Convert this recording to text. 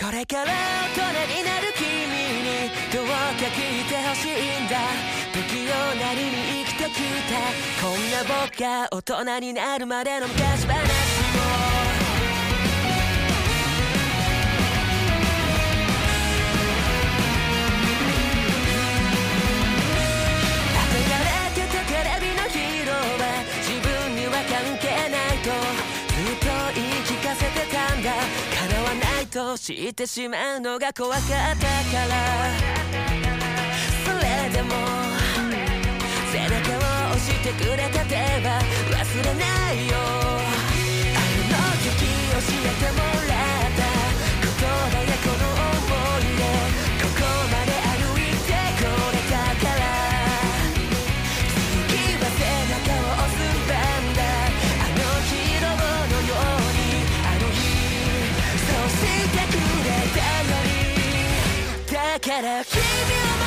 これから大人になる君にどうか聞いてほしいんだ不器用なりに生きてきたこんな僕が大人になるまでの昔話叶わないと知ってしまうのが怖かったから。それでも背中を押してくれた手だから君を